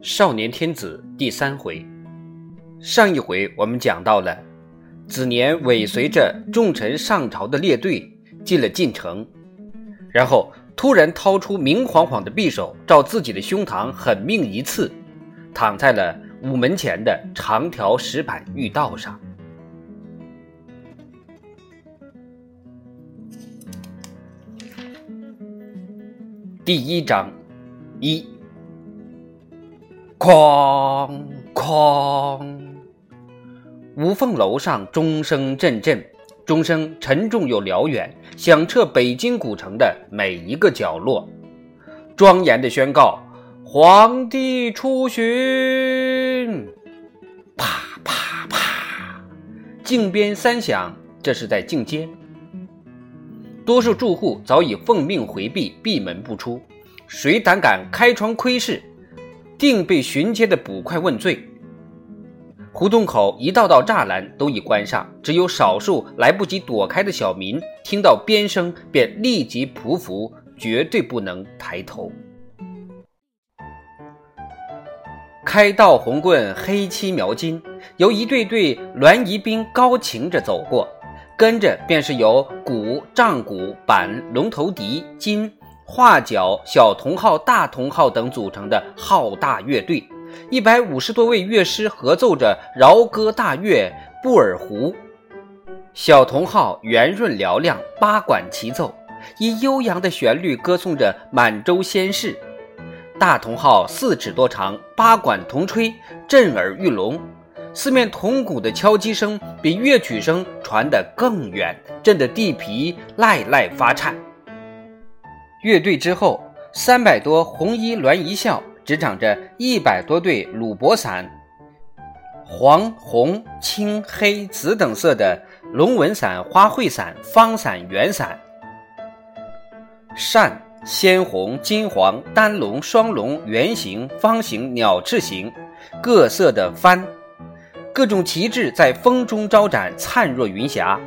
少年天子第三回，上一回我们讲到了子年尾随着众臣上朝的列队进了晋城，然后突然掏出明晃晃的匕首，照自己的胸膛狠命一刺，躺在了午门前的长条石板御道上。第一章一。哐哐，无缝楼上钟声阵阵，钟声沉重又辽远，响彻北京古城的每一个角落，庄严的宣告：皇帝出巡！啪啪啪，靖边三响，这是在靖街。多数住户早已奉命回避，闭门不出，谁胆敢开窗窥视？定被巡街的捕快问罪。胡同口一道道栅栏都已关上，只有少数来不及躲开的小民，听到鞭声便立即匍匐，绝对不能抬头。开道红棍黑漆描金，由一队队栾仪兵高擎着走过，跟着便是由鼓、杖鼓、板、龙头笛、金。画角、小铜号、大铜号等组成的浩大乐队，一百五十多位乐师合奏着饶歌大乐《布尔湖》。小铜号圆润嘹亮，八管齐奏，以悠扬的旋律歌颂着满洲先世；大铜号四尺多长，八管同吹，震耳欲聋。四面铜鼓的敲击声比乐曲声传得更远，震得地皮赖赖发颤。乐队之后，三百多红衣鸾仪笑，执掌着一百多对鲁柏伞，黄、红、青、黑、紫等色的龙纹伞、花卉伞、方伞、圆伞，扇鲜红、金黄、单龙、双龙、圆形、方形、鸟翅形，各色的幡，各种旗帜在风中招展，灿若云霞。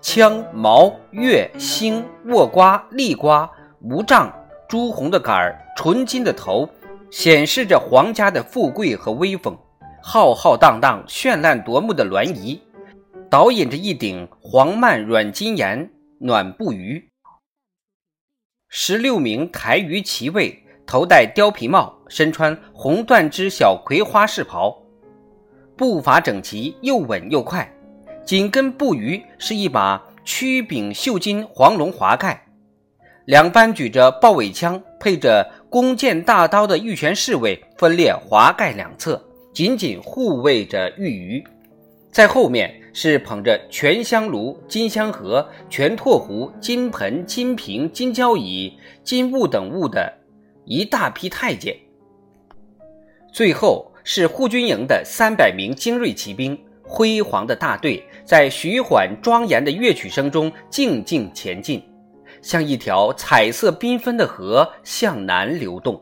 枪、矛、月、星、握瓜、立瓜。无杖、朱红的杆儿、纯金的头，显示着皇家的富贵和威风。浩浩荡荡、绚烂夺目的鸾仪，导引着一顶黄幔软金檐暖布鱼。十六名台鱼骑卫，头戴貂皮帽，身穿红缎织小葵花式袍，步伐整齐，又稳又快。紧跟步鱼是一把曲柄绣金黄龙华盖。两班举着豹尾枪、配着弓箭大刀的御前侍卫分列华盖两侧，紧紧护卫着御鱼。在后面是捧着全香炉、金香盒、全拓壶、金盆、金瓶、金交椅、金物等物的一大批太监。最后是护军营的三百名精锐骑兵，辉煌的大队在徐缓庄严的乐曲声中静静前进。像一条彩色缤纷的河向南流动。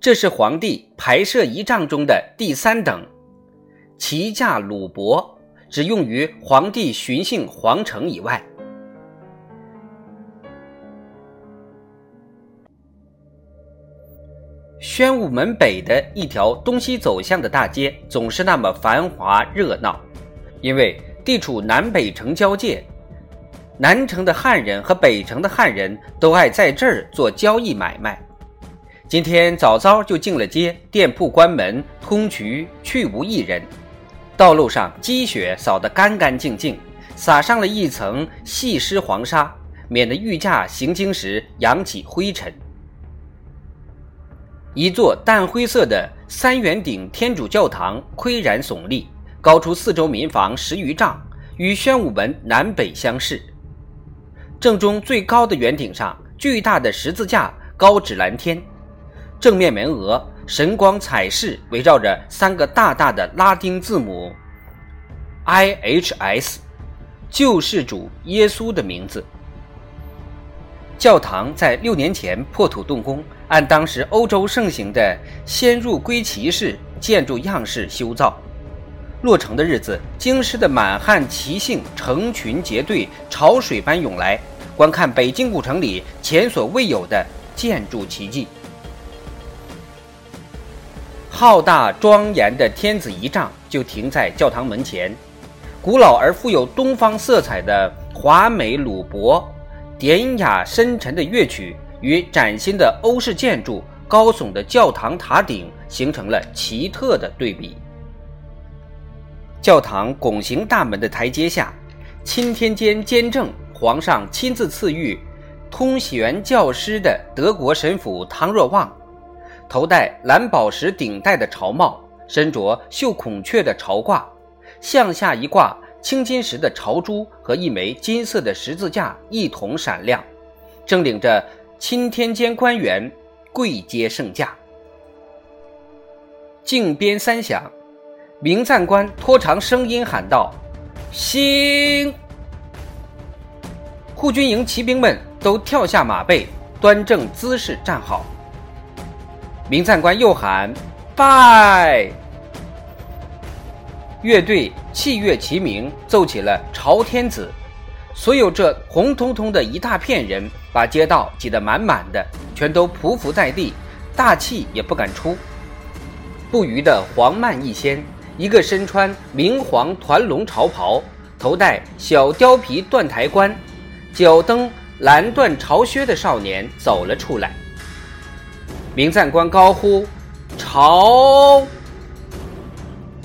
这是皇帝排设仪仗中的第三等，骑驾鲁伯，只用于皇帝巡幸皇城以外。宣武门北的一条东西走向的大街，总是那么繁华热闹，因为地处南北城交界。南城的汉人和北城的汉人都爱在这儿做交易买卖。今天早早就进了街，店铺关门，通衢去无一人。道路上积雪扫得干干净净，撒上了一层细湿黄沙，免得御驾行经时扬起灰尘。一座淡灰色的三圆顶天主教堂岿然耸立，高出四周民房十余丈，与宣武门南北相视。正中最高的圆顶上，巨大的十字架高指蓝天，正面门额神光彩饰，围绕着三个大大的拉丁字母 I H S，救世主耶稣的名字。教堂在六年前破土动工，按当时欧洲盛行的先入归齐式建筑样式修造。落成的日子，京师的满汉齐姓成群结队，潮水般涌来。观看北京古城里前所未有的建筑奇迹。浩大庄严的天子仪仗就停在教堂门前，古老而富有东方色彩的华美鲁帛、典雅深沉的乐曲与崭新的欧式建筑、高耸的教堂塔顶形成了奇特的对比。教堂拱形大门的台阶下，钦天监监正皇上亲自赐予通玄教师的德国神父汤若望。头戴蓝宝石顶戴的朝帽，身着绣孔雀的朝褂，向下一挂青金石的朝珠和一枚金色的十字架一同闪亮，正领着钦天监官员跪接圣驾。靖边三响，明赞官拖长声音喊道：“兴！”步军营骑兵们都跳下马背，端正姿势站好。明赞官又喊：“拜！”乐队器乐齐鸣，奏起了《朝天子》。所有这红彤彤的一大片人，把街道挤得满满的，全都匍匐在地，大气也不敢出。不虞的黄曼一仙，一个身穿明黄团龙朝袍，头戴小貂皮缎台冠，脚蹬蓝缎朝靴的少年走了出来。明赞官高呼：“朝！”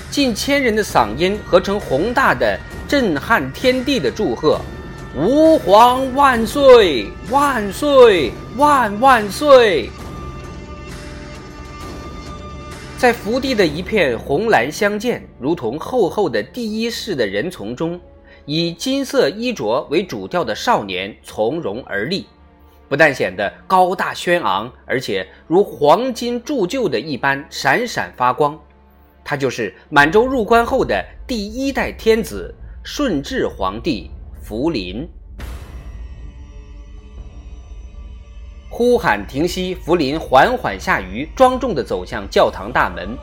近千人的嗓音合成宏大的、震撼天地的祝贺：“吾皇万岁！万岁！万万岁！”在福地的一片红蓝相间、如同厚厚的第一世的人丛中，以金色衣着为主调的少年从容而立。不但显得高大轩昂，而且如黄金铸就的一般闪闪发光。他就是满洲入关后的第一代天子顺治皇帝福临。呼喊停息，福临缓缓下鱼，庄重地走向教堂大门。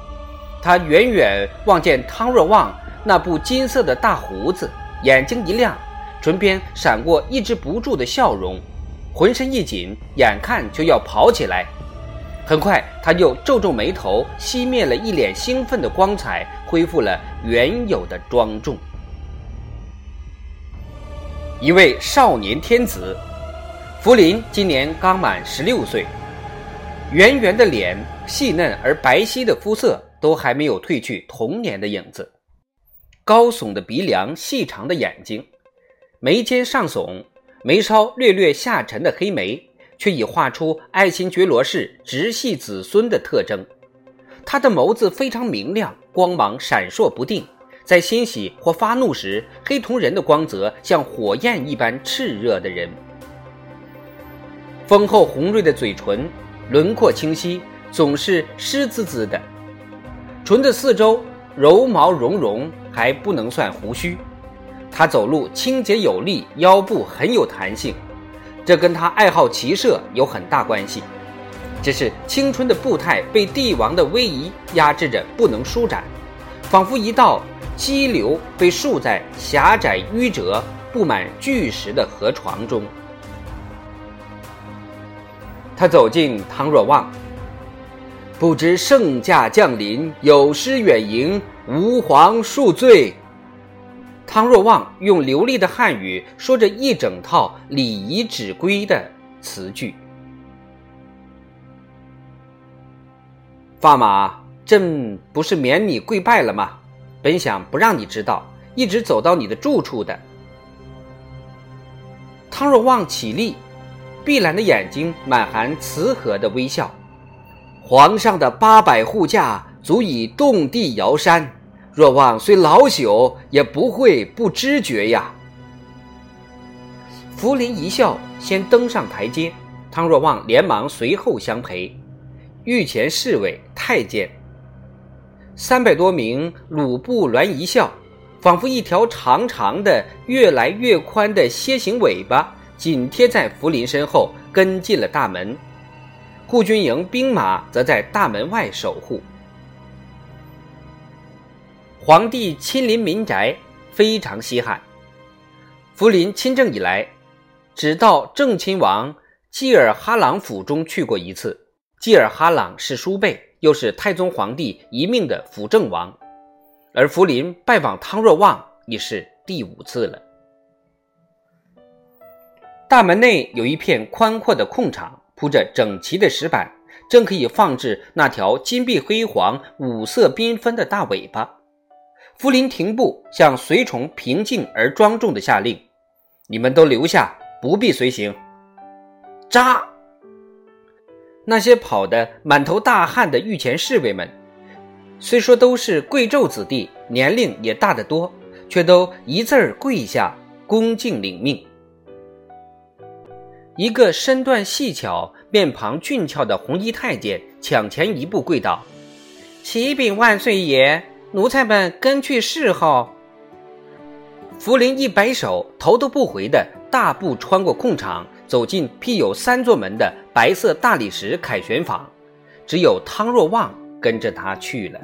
他远远望见汤若望那部金色的大胡子，眼睛一亮，唇边闪过抑制不住的笑容。浑身一紧，眼看就要跑起来。很快，他又皱皱眉头，熄灭了一脸兴奋的光彩，恢复了原有的庄重。一位少年天子，福临今年刚满十六岁，圆圆的脸，细嫩而白皙的肤色，都还没有褪去童年的影子。高耸的鼻梁，细长的眼睛，眉间上耸。眉梢略略下沉的黑眉，却已画出爱新觉罗氏直系子孙的特征。他的眸子非常明亮，光芒闪烁不定，在欣喜或发怒时，黑瞳仁的光泽像火焰一般炽热的人。丰厚红润的嘴唇，轮廓清晰，总是湿滋滋的。唇的四周柔毛茸茸，还不能算胡须。他走路清洁有力，腰部很有弹性，这跟他爱好骑射有很大关系。只是青春的步态被帝王的威仪压制着，不能舒展，仿佛一道激流被竖在狭窄迂折、布满巨石的河床中。他走进汤若望，不知圣驾降临，有失远迎，吾皇恕罪。汤若望用流利的汉语说着一整套礼仪指规的词句。发马，朕不是免你跪拜了吗？本想不让你知道，一直走到你的住处的。汤若望起立，碧蓝的眼睛满含慈和的微笑。皇上的八百护驾足以动地摇山。若望虽老朽，也不会不知觉呀。福临一笑，先登上台阶，汤若望连忙随后相陪。御前侍卫、太监，三百多名鲁布鸾一笑，仿佛一条长长的、越来越宽的楔形尾巴，紧贴在福临身后，跟进了大门。护军营兵马则在大门外守护。皇帝亲临民宅，非常稀罕。福临亲政以来，只到正亲王济尔哈朗府中去过一次。济尔哈朗是叔辈，又是太宗皇帝一命的辅政王，而福临拜访汤若望已是第五次了。大门内有一片宽阔的空场，铺着整齐的石板，正可以放置那条金碧辉煌、五色缤纷的大尾巴。福临停步，向随从平静而庄重地下令：“你们都留下，不必随行。”扎！那些跑得满头大汗的御前侍卫们，虽说都是贵胄子弟，年龄也大得多，却都一字儿跪下，恭敬领命。一个身段细巧、面庞俊俏的红衣太监抢前一步跪倒：“启禀万岁爷。”奴才们跟去侍候。福临一摆手，头都不回的大步穿过空场，走进辟有三座门的白色大理石凯旋房。只有汤若望跟着他去了。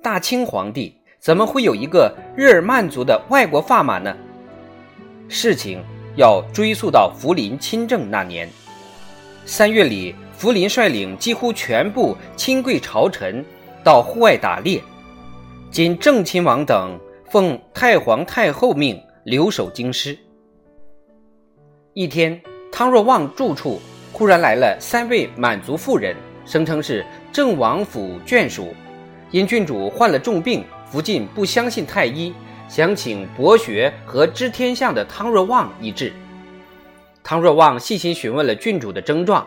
大清皇帝怎么会有一个日耳曼族的外国驸马呢？事情要追溯到福临亲政那年三月里。福临率领几乎全部亲贵朝臣到户外打猎，仅正亲王等奉太皇太后命留守京师。一天，汤若望住处忽然来了三位满族妇人，声称是郑王府眷属，因郡主患了重病，福晋不相信太医，想请博学和知天象的汤若望医治。汤若望细心询问了郡主的症状。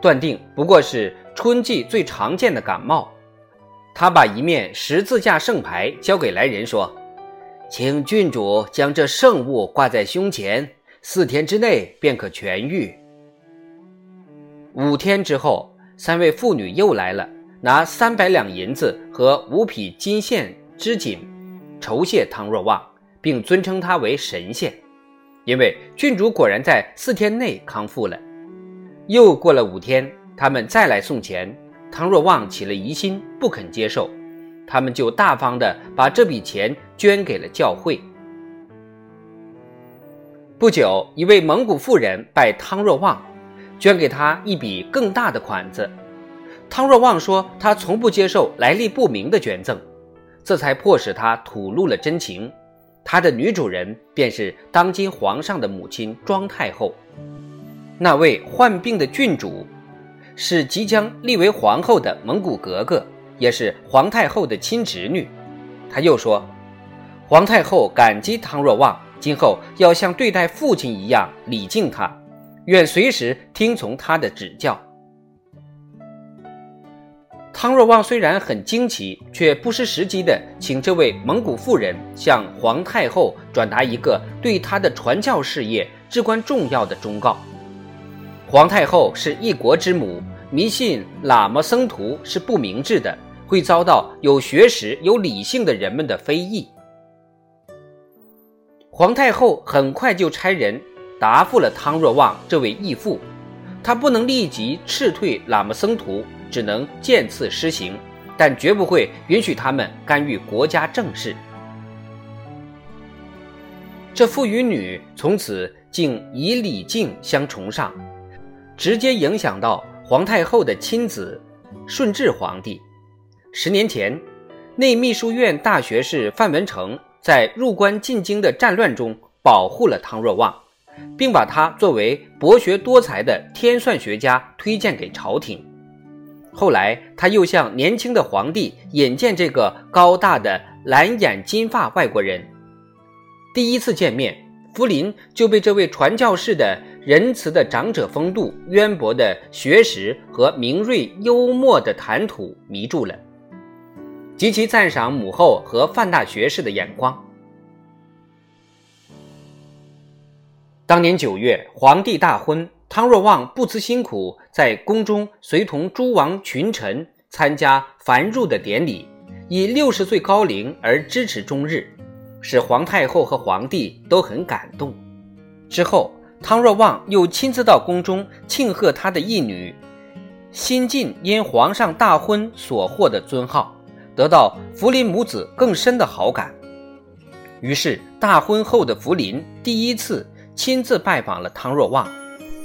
断定不过是春季最常见的感冒。他把一面十字架圣牌交给来人，说：“请郡主将这圣物挂在胸前，四天之内便可痊愈。”五天之后，三位妇女又来了，拿三百两银子和五匹金线织锦酬谢汤若望，并尊称他为神仙，因为郡主果然在四天内康复了。又过了五天，他们再来送钱，汤若望起了疑心，不肯接受，他们就大方的把这笔钱捐给了教会。不久，一位蒙古妇人拜汤若望，捐给他一笔更大的款子。汤若望说他从不接受来历不明的捐赠，这才迫使他吐露了真情。他的女主人便是当今皇上的母亲庄太后。那位患病的郡主，是即将立为皇后的蒙古格格，也是皇太后的亲侄女。他又说，皇太后感激汤若望，今后要像对待父亲一样礼敬他，愿随时听从他的指教。汤若望虽然很惊奇，却不失时机的请这位蒙古妇人向皇太后转达一个对他的传教事业至关重要的忠告。皇太后是一国之母，迷信喇嘛僧徒是不明智的，会遭到有学识、有理性的人们的非议。皇太后很快就差人答复了汤若望这位义父，他不能立即斥退喇嘛僧徒，只能渐次施行，但绝不会允许他们干预国家政事。这父与女从此竟以礼敬相崇尚。直接影响到皇太后的亲子顺治皇帝。十年前，内秘书院大学士范文成在入关进京的战乱中保护了汤若望，并把他作为博学多才的天算学家推荐给朝廷。后来，他又向年轻的皇帝引荐这个高大的蓝眼金发外国人。第一次见面，福临就被这位传教士的。仁慈的长者风度、渊博的学识和明锐幽默的谈吐迷住了，极其赞赏母后和范大学士的眼光。当年九月，皇帝大婚，汤若望不辞辛苦，在宫中随同诸王群臣参加繁缛的典礼，以六十岁高龄而支持中日，使皇太后和皇帝都很感动。之后。汤若望又亲自到宫中庆贺他的义女新晋因皇上大婚所获的尊号，得到福临母子更深的好感。于是大婚后的福临第一次亲自拜访了汤若望，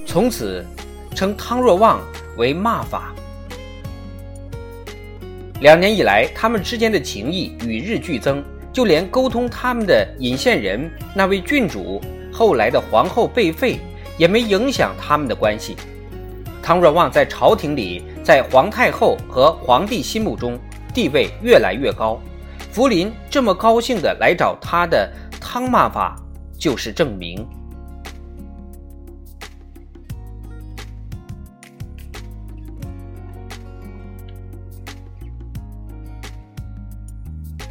从此称汤若望为骂法。两年以来，他们之间的情谊与日俱增，就连沟通他们的引线人那位郡主，后来的皇后被废，也没影响他们的关系。汤若望在朝廷里，在皇太后和皇帝心目中地位越来越高。福临这么高兴的来找他的汤骂法，就是证明。